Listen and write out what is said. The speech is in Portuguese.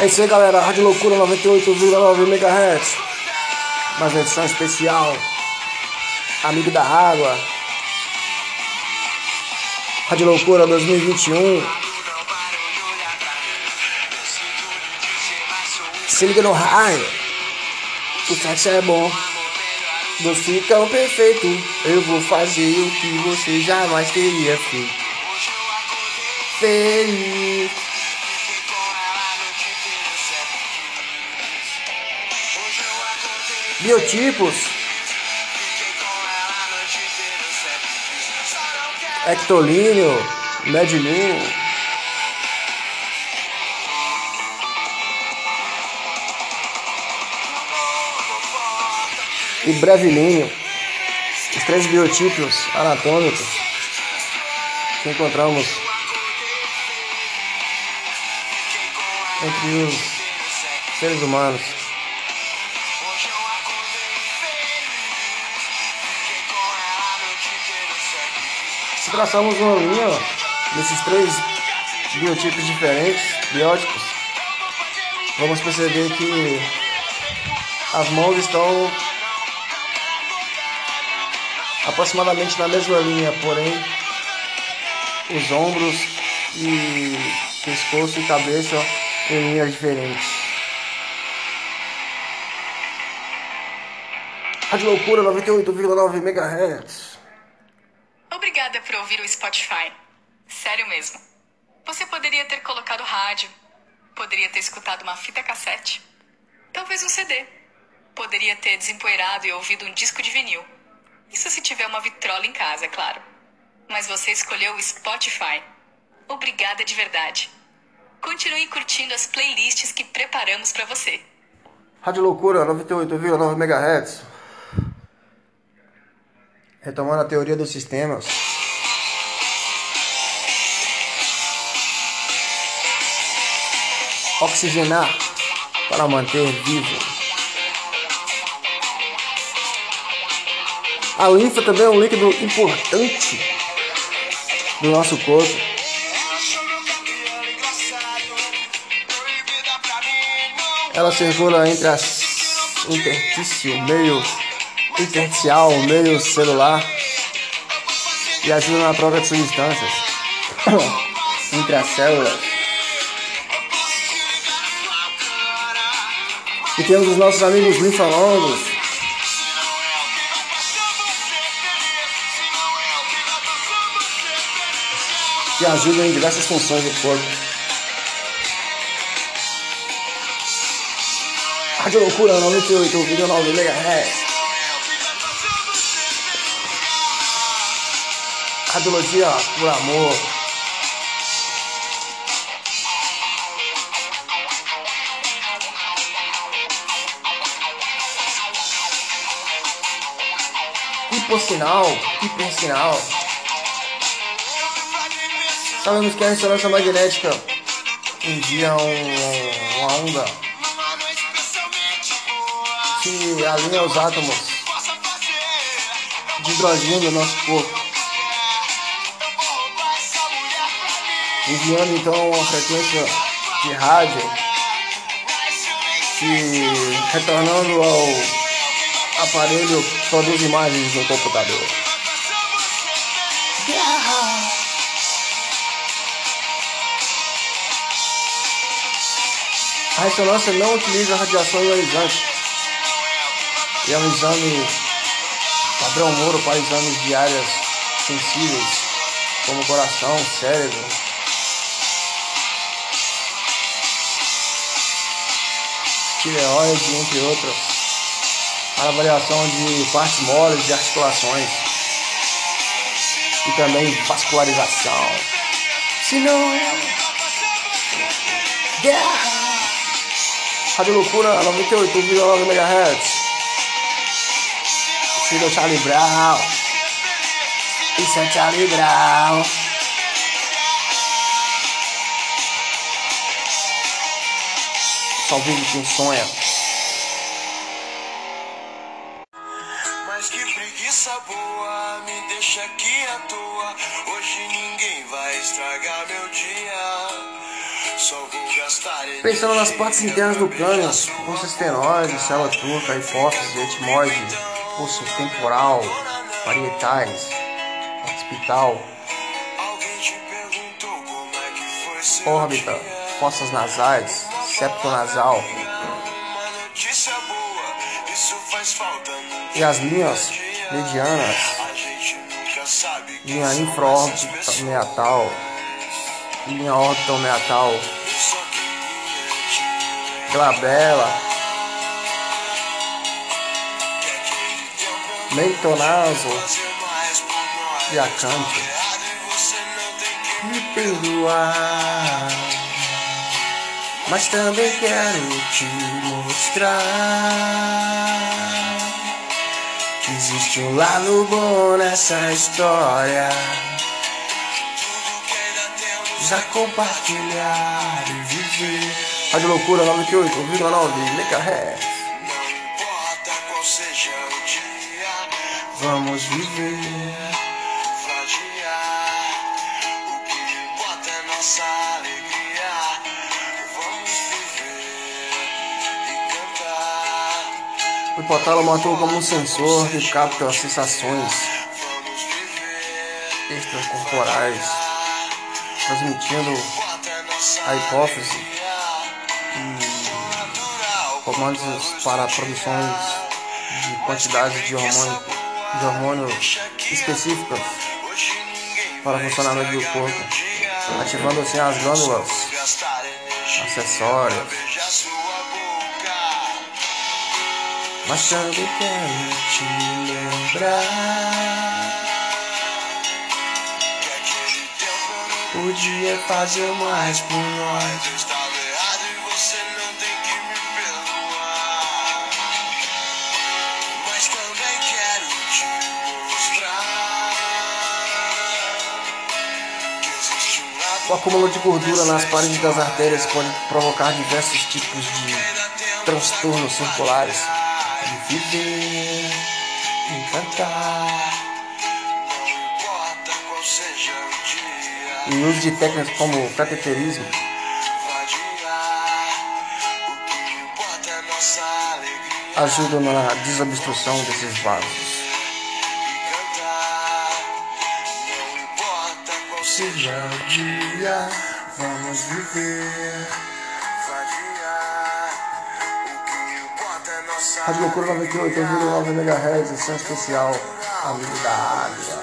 É isso aí, galera. Rádio Loucura 98,9 MHz. Uma versão especial. Amigo da Água. Rádio Loucura 2021. Se liga no raio. O sexo é bom. Você tão perfeito. Eu vou fazer o que você jamais teria feito. Feliz. Biotipos. Ectolíneo, Medilíneo. E brevilíneo. Os três biotipos anatômicos que encontramos entre os seres humanos. Se traçarmos uma linha nesses três biotipos diferentes, bióticos, vamos perceber que as mãos estão aproximadamente na mesma linha, porém os ombros e pescoço e cabeça em linhas diferentes. Rádio Loucura 98,9 MHz. Ouvir o Spotify. Sério mesmo. Você poderia ter colocado rádio, poderia ter escutado uma fita cassete, talvez um CD. Poderia ter desempoeirado e ouvido um disco de vinil. Isso se tiver uma vitrola em casa, é claro. Mas você escolheu o Spotify. Obrigada de verdade. Continue curtindo as playlists que preparamos para você. Rádio Loucura 98,9 MHz. Retomando a teoria dos sistemas. Oxigenar para manter vivo. A linfa também é um líquido importante do nosso corpo. Ela circula entre as intertício, meio intersticial, meio celular e ajuda na troca de substâncias entre as células. E temos os nossos amigos linfolongos. Que ajudam em diversas funções do corpo. Rádio Loucura 98,9 MHz. Radiologia por amor. Hipossinal, hipersinal. Sabemos que a ressonância magnética envia um, uma onda que alinha os átomos de hidrogênio do nosso corpo. enviando então uma frequência de rádio e retornando ao aparelho produz imagens no computador. A ressonância não utiliza radiação ionizante e é um exame padrão Moro para exames de áreas sensíveis, como coração, cérebro, tireoide, entre outras, para avaliação de partes moles e articulações e também vascularização. Se não é guerra. Rádio Loucura 98,9 MHz. Filho Charlie Brown. Isso é Charlie Brown. Só vive quem sonha. Estragar meu dia. Só vou gastar. Pensando nas partes internas do crânio, força estenoide, célula turca, hipófise, etimoide, pulso temporal, parietais, hospital, órbita, fossas nasais, septo nasal e as linhas medianas, linha infraórbita meatal, linha órbita meatal, glabela, meitonaso e acante. Me perdoar, mas também quero te mostrar que existe um lado bom nessa história. Já compartilhar e viver. Rádio Loucura 98,9 MHz. importa qual seja o dia, Vamos viver. vadiar. O que importa é nossa alegria. Vamos viver e cantar. O hipotálamo atua como um sensor que capta as sensações extracorporais, transmitindo a hipófise natural. comandos para produções de quantidades de hormônio, de hormônio específicas para funcionamento do corpo, ativando assim as glândulas acessórias. Mas quero te lembrar Podia fazer mais por nós Eu estava errado e você não tem que me perdoar. Mas também quero te mostrar que existe um lado O acúmulo de gordura nas paredes das artérias pode provocar diversos tipos de transtornos circulares. De viver, e E uso de técnicas como cateterismo, ajudam na desobstrução desses vasos. seja o dia, vamos viver. é Rádio Loucura 98,9 MHz, edição especial Amigo da Águia.